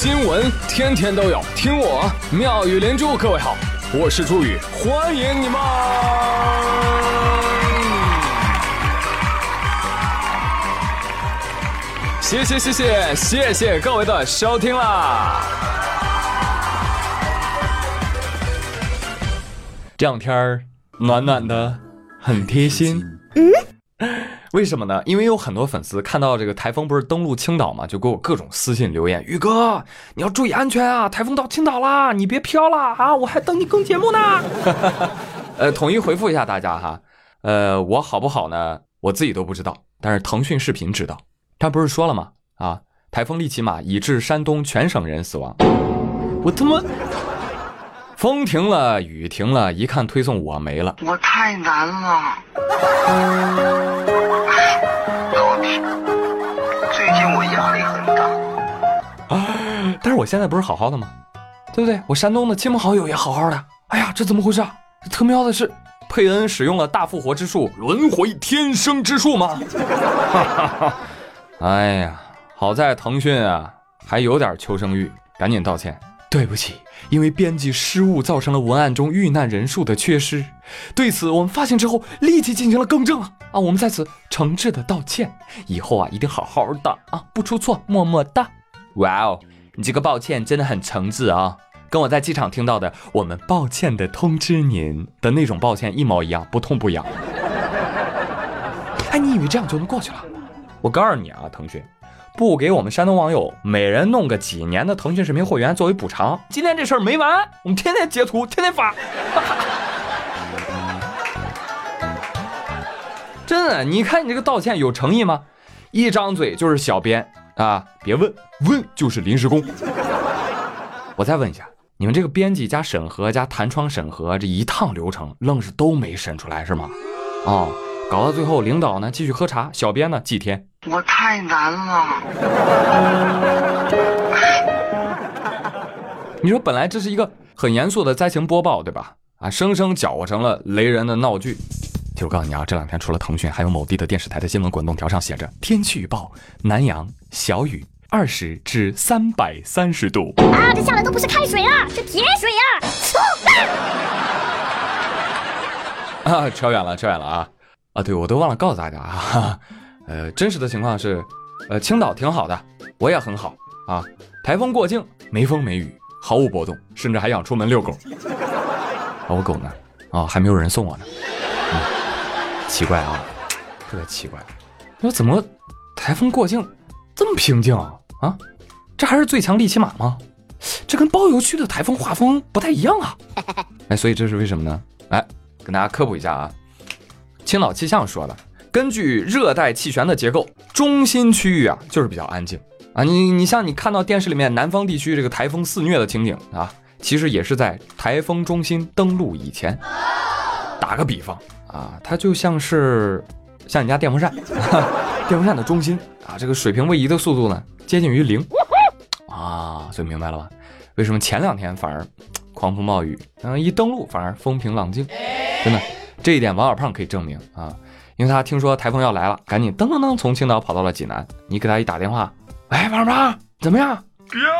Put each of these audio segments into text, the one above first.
新闻天天都有，听我妙语连珠。各位好，我是朱宇，欢迎你们！谢谢谢谢谢谢各位的收听啦！这两天儿暖暖的，很贴心。嗯，为什么呢？因为有很多粉丝看到这个台风不是登陆青岛嘛，就给我各种私信留言：“宇哥，你要注意安全啊！台风到青岛啦，你别飘了啊！我还等你更节目呢。”呃，统一回复一下大家哈。呃，我好不好呢？我自己都不知道，但是腾讯视频知道。他不是说了吗？啊，台风利奇马已致山东全省人死亡。我他妈，风停了，雨停了，一看推送我没了。我太难了。老铁，最近我压力很大。啊，但是我现在不是好好的吗？对不对？我山东的亲朋好友也好好的。哎呀，这怎么回事？特喵的是佩恩使用了大复活之术，轮回天生之术吗？哈哈哈。哎呀，好在腾讯啊还有点求生欲，赶紧道歉，对不起，因为编辑失误造成了文案中遇难人数的缺失。对此我们发现之后立即进行了更正啊啊，我们在此诚挚的道歉，以后啊一定好好的啊，不出错，么么哒。哇哦，你这个抱歉真的很诚挚啊，跟我在机场听到的“我们抱歉的通知您”的那种抱歉一毛一样，不痛不痒。哎，你以为这样就能过去了？我告诉你啊，腾讯不给我们山东网友每人弄个几年的腾讯视频会员作为补偿，今天这事儿没完，我们天天截图，天天发。真的，你看你这个道歉有诚意吗？一张嘴就是小编啊，别问问就是临时工。我再问一下，你们这个编辑加审核加弹窗审核这一趟流程，愣是都没审出来是吗？哦。搞到最后，领导呢继续喝茶，小编呢祭天。我太难了。你说本来这是一个很严肃的灾情播报，对吧？啊，生生搅和成了雷人的闹剧。就我告诉你啊，这两天除了腾讯，还有某地的电视台的新闻滚动条上写着天气预报：南阳小雨，二十至三百三十度。啊，这下的都不是开水啊，是铁水啊！啊，扯远了，扯远了啊。啊，对，我都忘了告诉大家啊，呃，真实的情况是，呃，青岛挺好的，我也很好啊。台风过境，没风没雨，毫无波动，甚至还想出门遛狗。啊，我狗呢？啊，还没有人送我呢。嗯，奇怪啊，特别奇怪。说怎么台风过境这么平静啊？啊，这还是最强利奇马吗？这跟包邮区的台风画风不太一样啊。哎，所以这是为什么呢？哎，跟大家科普一下啊。青岛气象说的，根据热带气旋的结构，中心区域啊就是比较安静啊。你你像你看到电视里面南方地区这个台风肆虐的情景啊，其实也是在台风中心登陆以前。打个比方啊，它就像是像你家电风扇，电风扇的中心啊，这个水平位移的速度呢接近于零啊，所以明白了吧？为什么前两天反而狂风暴雨，嗯，一登陆反而风平浪静，真的。这一点王小胖可以证明啊，因为他听说台风要来了，赶紧噔噔噔从青岛跑到了济南。你给他一打电话，哎，王小胖怎么样？别问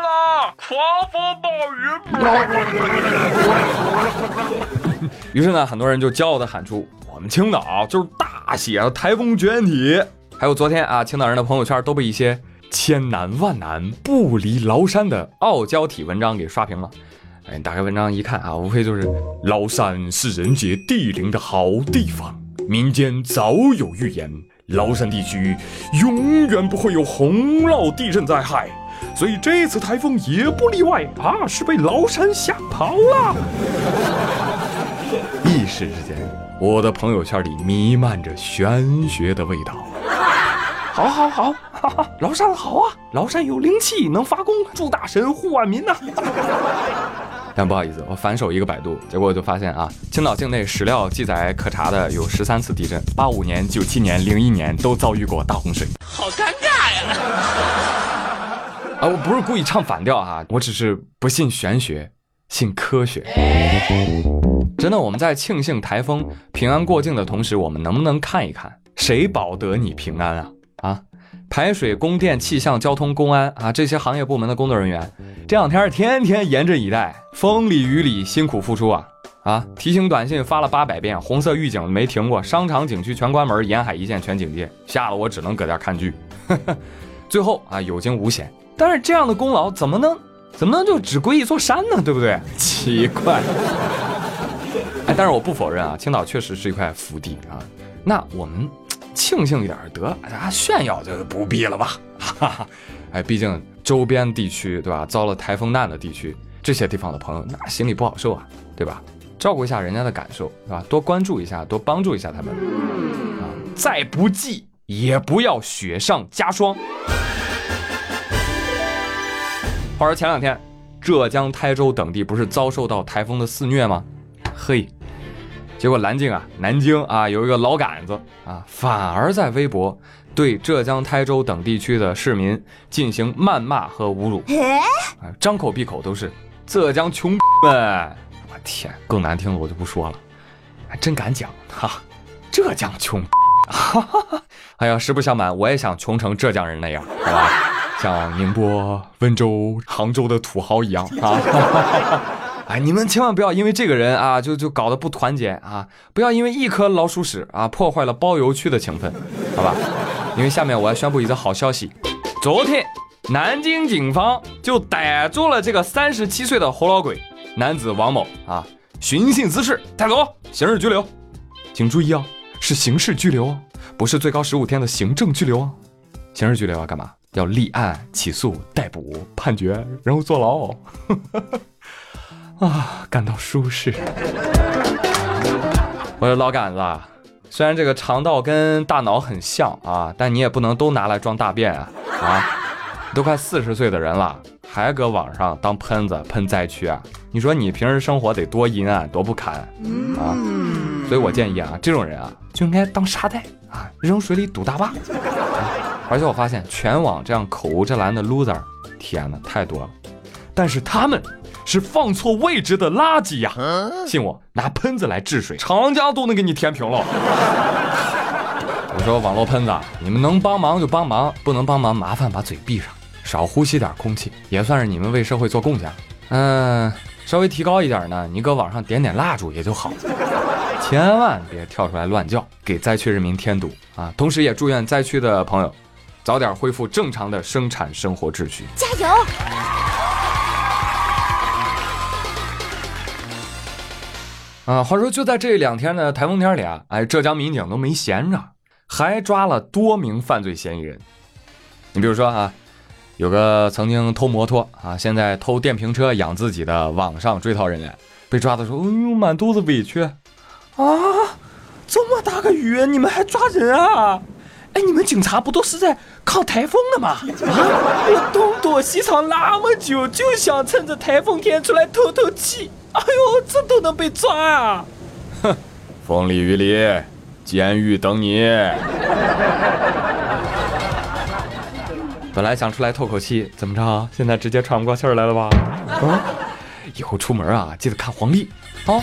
了，狂风暴雨。于是呢，很多人就骄傲地喊出：“我们青岛就是大写的台风绝缘体。”还有昨天啊，青岛人的朋友圈都被一些千难万难不离崂山的傲娇体文章给刷屏了。哎，打开文章一看啊，无非就是崂山是人杰地灵的好地方，民间早有预言，崂山地区永远不会有洪涝地震灾害，所以这次台风也不例外啊，是被崂山吓跑了。一时之间，我的朋友圈里弥漫着玄学的味道。好，好，好，哈哈，崂山好啊，崂山有灵气，能发功，祝大神护万民呐。但不好意思，我反手一个百度，结果我就发现啊，青岛境内史料记载可查的有十三次地震，八五年、九七年、零一年都遭遇过大洪水，好尴尬呀！啊，我不是故意唱反调哈，我只是不信玄学，信科学。真的，我们在庆幸台风平安过境的同时，我们能不能看一看谁保得你平安啊？啊，排水、供电、气象、交通、公安啊这些行业部门的工作人员，这两天天天严阵以待，风里雨里辛苦付出啊啊！提醒短信发了八百遍，红色预警没停过，商场景区全关门，沿海一线全警戒，吓得我只能搁家看剧。最后啊有惊无险，但是这样的功劳怎么能怎么能就只归一座山呢？对不对？奇怪。哎，但是我不否认啊，青岛确实是一块福地啊。那我们庆幸一点得，啊炫耀就不必了吧？哈哈，哎，毕竟周边地区对吧，遭了台风难的地区，这些地方的朋友那心里不好受啊，对吧？照顾一下人家的感受，对吧？多关注一下，多帮助一下他们啊！再不济也不要雪上加霜。话说前两天，浙江台州等地不是遭受到台风的肆虐吗？嘿，结果南京啊，南京啊有一个老杆子啊，反而在微博对浙江台州等地区的市民进行谩骂和侮辱，啊，张口闭口都是浙江穷们。我天，更难听的我就不说了，还真敢讲哈！浙江穷，哈哈哈！哎呀，实不相瞒，我也想穷成浙江人那样，是吧？像宁波、温州、杭州的土豪一样啊！哎，你们千万不要因为这个人啊，就就搞得不团结啊！不要因为一颗老鼠屎啊，破坏了包邮区的情分，好吧？因为下面我要宣布一个好消息，昨天南京警方就逮住了这个三十七岁的活老鬼。男子王某啊，寻衅滋事，带走，刑事拘留。请注意啊，是刑事拘留，不是最高十五天的行政拘留啊。刑事拘留要干嘛？要立案、起诉、逮捕、判决，然后坐牢。啊，感到舒适。我的老杆子，虽然这个肠道跟大脑很像啊，但你也不能都拿来装大便啊！啊，都快四十岁的人了。还搁网上当喷子喷灾区啊？你说你平时生活得多阴暗多不堪啊！所以我建议啊，这种人啊就应该当沙袋啊，扔水里堵大坝。啊而且我发现全网这样口无遮拦的 loser，天哪，太多了。但是他们是放错位置的垃圾呀！信我，拿喷子来治水，长江都能给你填平了。我说网络喷子，你们能帮忙就帮忙，不能帮忙麻烦把嘴闭上。少呼吸点空气，也算是你们为社会做贡献。嗯，稍微提高一点呢，你搁网上点点蜡烛也就好，千万别跳出来乱叫，给灾区人民添堵啊！同时也祝愿灾区的朋友早点恢复正常的生产生活秩序。加油！啊，话说就在这两天的台风天里啊，哎，浙江民警都没闲着，还抓了多名犯罪嫌疑人。你比如说啊。有个曾经偷摩托啊，现在偷电瓶车养自己的网上追逃人员，被抓的时候，哎呦，满肚子委屈啊！这么大个雨，你们还抓人啊？哎，你们警察不都是在抗台风的吗？啊！我东躲西藏那么久，就想趁着台风天出来透透气。哎呦，这都能被抓啊！哼，风里雨里，监狱等你。本来想出来透口气，怎么着？现在直接喘不过气儿来了吧？啊！以后出门啊，记得看黄历。啊，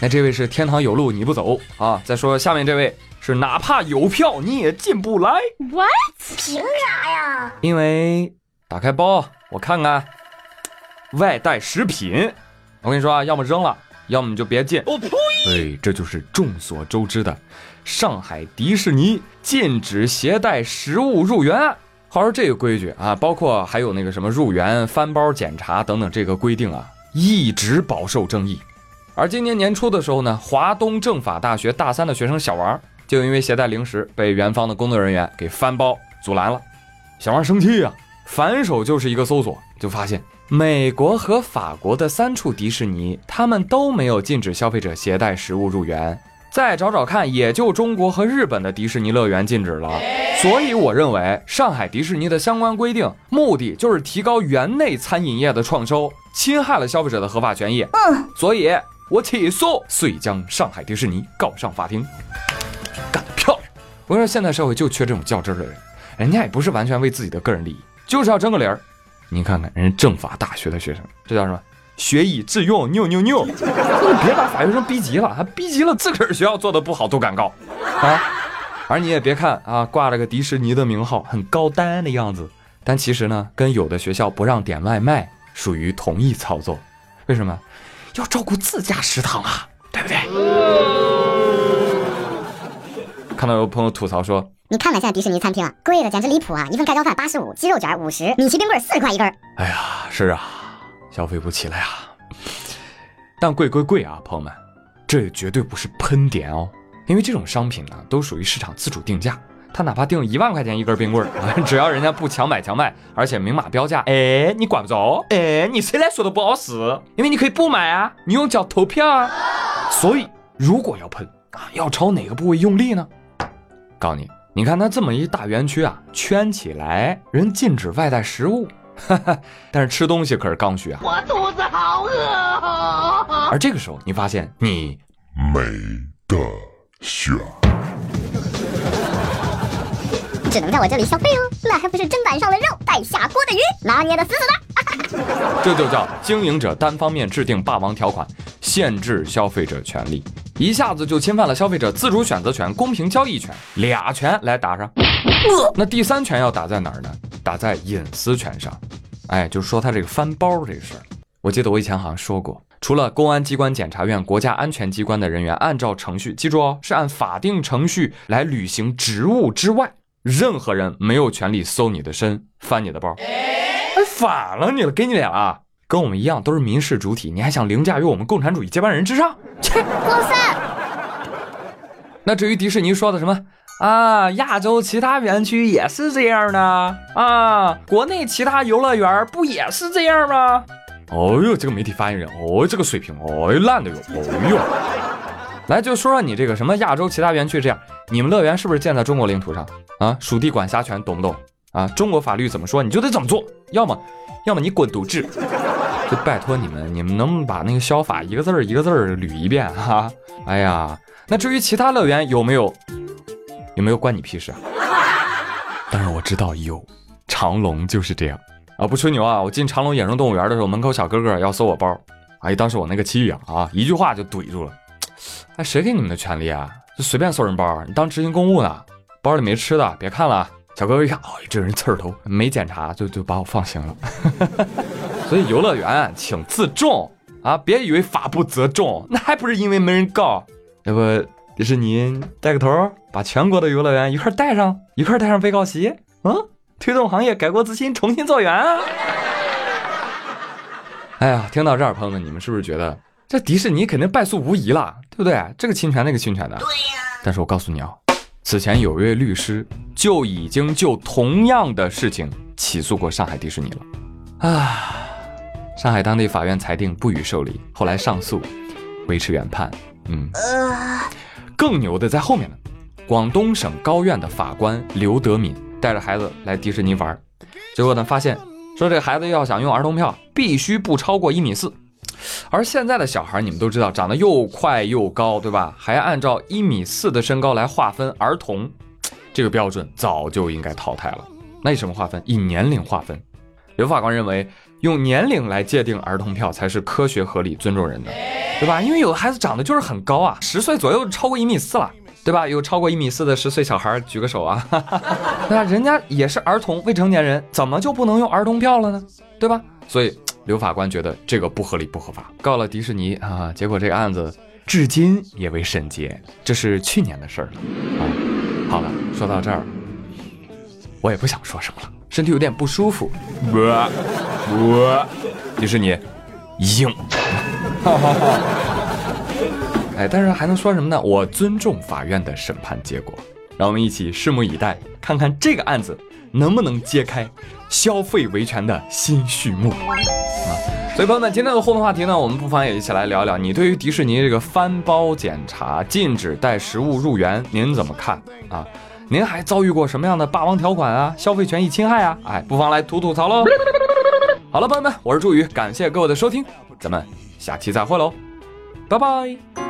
那这位是天堂有路你不走啊。再说下面这位是哪怕有票你也进不来。What？凭啥呀？因为打开包我看看，外带食品。我跟你说啊，要么扔了，要么你就别进。我呸！对，这就是众所周知的上海迪士尼禁止携带食物入园案。话说这个规矩啊，包括还有那个什么入园翻包检查等等这个规定啊，一直饱受争议。而今年年初的时候呢，华东政法大学大三的学生小王就因为携带零食被园方的工作人员给翻包阻拦了。小王生气啊，反手就是一个搜索，就发现美国和法国的三处迪士尼，他们都没有禁止消费者携带食物入园。再找找看，也就中国和日本的迪士尼乐园禁止了。所以我认为，上海迪士尼的相关规定目的就是提高园内餐饮业的创收，侵害了消费者的合法权益。嗯，所以我起诉，遂将上海迪士尼告上法庭。干得漂亮！我说，现在社会就缺这种较真的人，人家也不是完全为自己的个人利益，就是要争个理儿。你看看人家政法大学的学生，这叫什么？学以致用，牛牛牛！你别把法学生逼急了，他逼急了，自个儿学校做的不好都敢告啊！而你也别看啊，挂了个迪士尼的名号，很高端的样子，但其实呢，跟有的学校不让点外卖属于同一操作。为什么？要照顾自家食堂啊，对不对？看到有朋友吐槽说，你看看现在迪士尼餐厅啊，贵的简直离谱啊！一份盖浇饭八十五，鸡肉卷五十，米奇冰棍四十块一根儿。哎呀，是啊，消费不起了呀。但贵归贵啊，朋友们，这也绝对不是喷点哦，因为这种商品呢，都属于市场自主定价。他哪怕定一万块钱一根冰棍儿，只要人家不强买强卖，而且明码标价，哎，你管不着，哎，你谁来说都不好使，因为你可以不买啊，你用脚投票啊。所以如果要喷啊，要朝哪个部位用力呢？告诉你，你看它这么一大园区啊，圈起来，人禁止外带食物，哈哈，但是吃东西可是刚需啊。我肚子好饿。而这个时候，你发现你没得选。只能在我这里消费哦，那还不是砧板上的肉，带下锅的鱼，拿捏的死死的。这就叫经营者单方面制定霸王条款，限制消费者权利，一下子就侵犯了消费者自主选择权、公平交易权，俩拳来打上。那第三拳要打在哪儿呢？打在隐私权上。哎，就是说他这个翻包这事儿，我记得我以前好像说过，除了公安机关、检察院、国家安全机关的人员按照程序，记住哦，是按法定程序来履行职务之外。任何人没有权利搜你的身、翻你的包。哎，反了你了，给你脸了！跟我们一样都是民事主体，你还想凌驾于我们共产主义接班人之上？切！过分！那至于迪士尼说的什么啊，亚洲其他园区也是这样的啊，国内其他游乐园不也是这样吗？哦呦，这个媒体发言人，哦，这个水平，哦，烂的哟，哦呦！来，就说说你这个什么亚洲其他园区这样，你们乐园是不是建在中国领土上？啊，属地管辖权懂不懂？啊，中国法律怎么说你就得怎么做，要么，要么你滚犊子！就拜托你们，你们能不能把那个消法一个字儿一个字儿捋一遍哈？哎呀，那至于其他乐园有没有，有没有关你屁事啊？当然我知道有，长隆就是这样啊，不吹牛啊，我进长隆野生动物园的时候，门口小哥哥要搜我包，哎，当时我那个气呀啊，一句话就怼住了，哎，谁给你们的权利啊？就随便搜人包，你当执行公务呢？包里没吃的，别看了。小哥哥一看，哦，这人刺儿头，没检查就就把我放行了。所以游乐园请自重啊，别以为法不责众，那还不是因为没人告。要不迪士尼带个头，把全国的游乐园一块带上，一块带上被告席，嗯，推动行业改过自新，重新做圆啊。哎呀，听到这儿，朋友们，你们是不是觉得这迪士尼肯定败诉无疑了，对不对？这个侵权，那个侵权的。对呀。但是我告诉你啊。此前有一位律师就已经就同样的事情起诉过上海迪士尼了，啊，上海当地法院裁定不予受理，后来上诉，维持原判。嗯，更牛的在后面呢，广东省高院的法官刘德敏带着孩子来迪士尼玩，结果呢发现说这孩子要想用儿童票，必须不超过一米四。而现在的小孩，你们都知道，长得又快又高，对吧？还按照一米四的身高来划分儿童，这个标准早就应该淘汰了。那以什么划分？以年龄划分。刘法官认为，用年龄来界定儿童票才是科学合理、尊重人的，对吧？因为有的孩子长得就是很高啊，十岁左右超过一米四了，对吧？有超过一米四的十岁小孩举个手啊，那人家也是儿童、未成年人，怎么就不能用儿童票了呢？对吧？所以。刘法官觉得这个不合理不合法，告了迪士尼啊，结果这个案子至今也未审结，这是去年的事儿了啊。好了，说到这儿，我也不想说什么了，身体有点不舒服。我我迪士尼硬，哈哈哈。哎，但是还能说什么呢？我尊重法院的审判结果，让我们一起拭目以待，看看这个案子能不能揭开。消费维权的新序幕啊！所以朋友们，今天的互动话题呢，我们不妨也一起来聊聊，你对于迪士尼这个翻包检查、禁止带食物入园，您怎么看啊？您还遭遇过什么样的霸王条款啊、消费权益侵害啊？哎，不妨来吐吐槽喽！好了，朋友们，我是朱宇，感谢各位的收听，咱们下期再会喽，拜拜。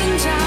大，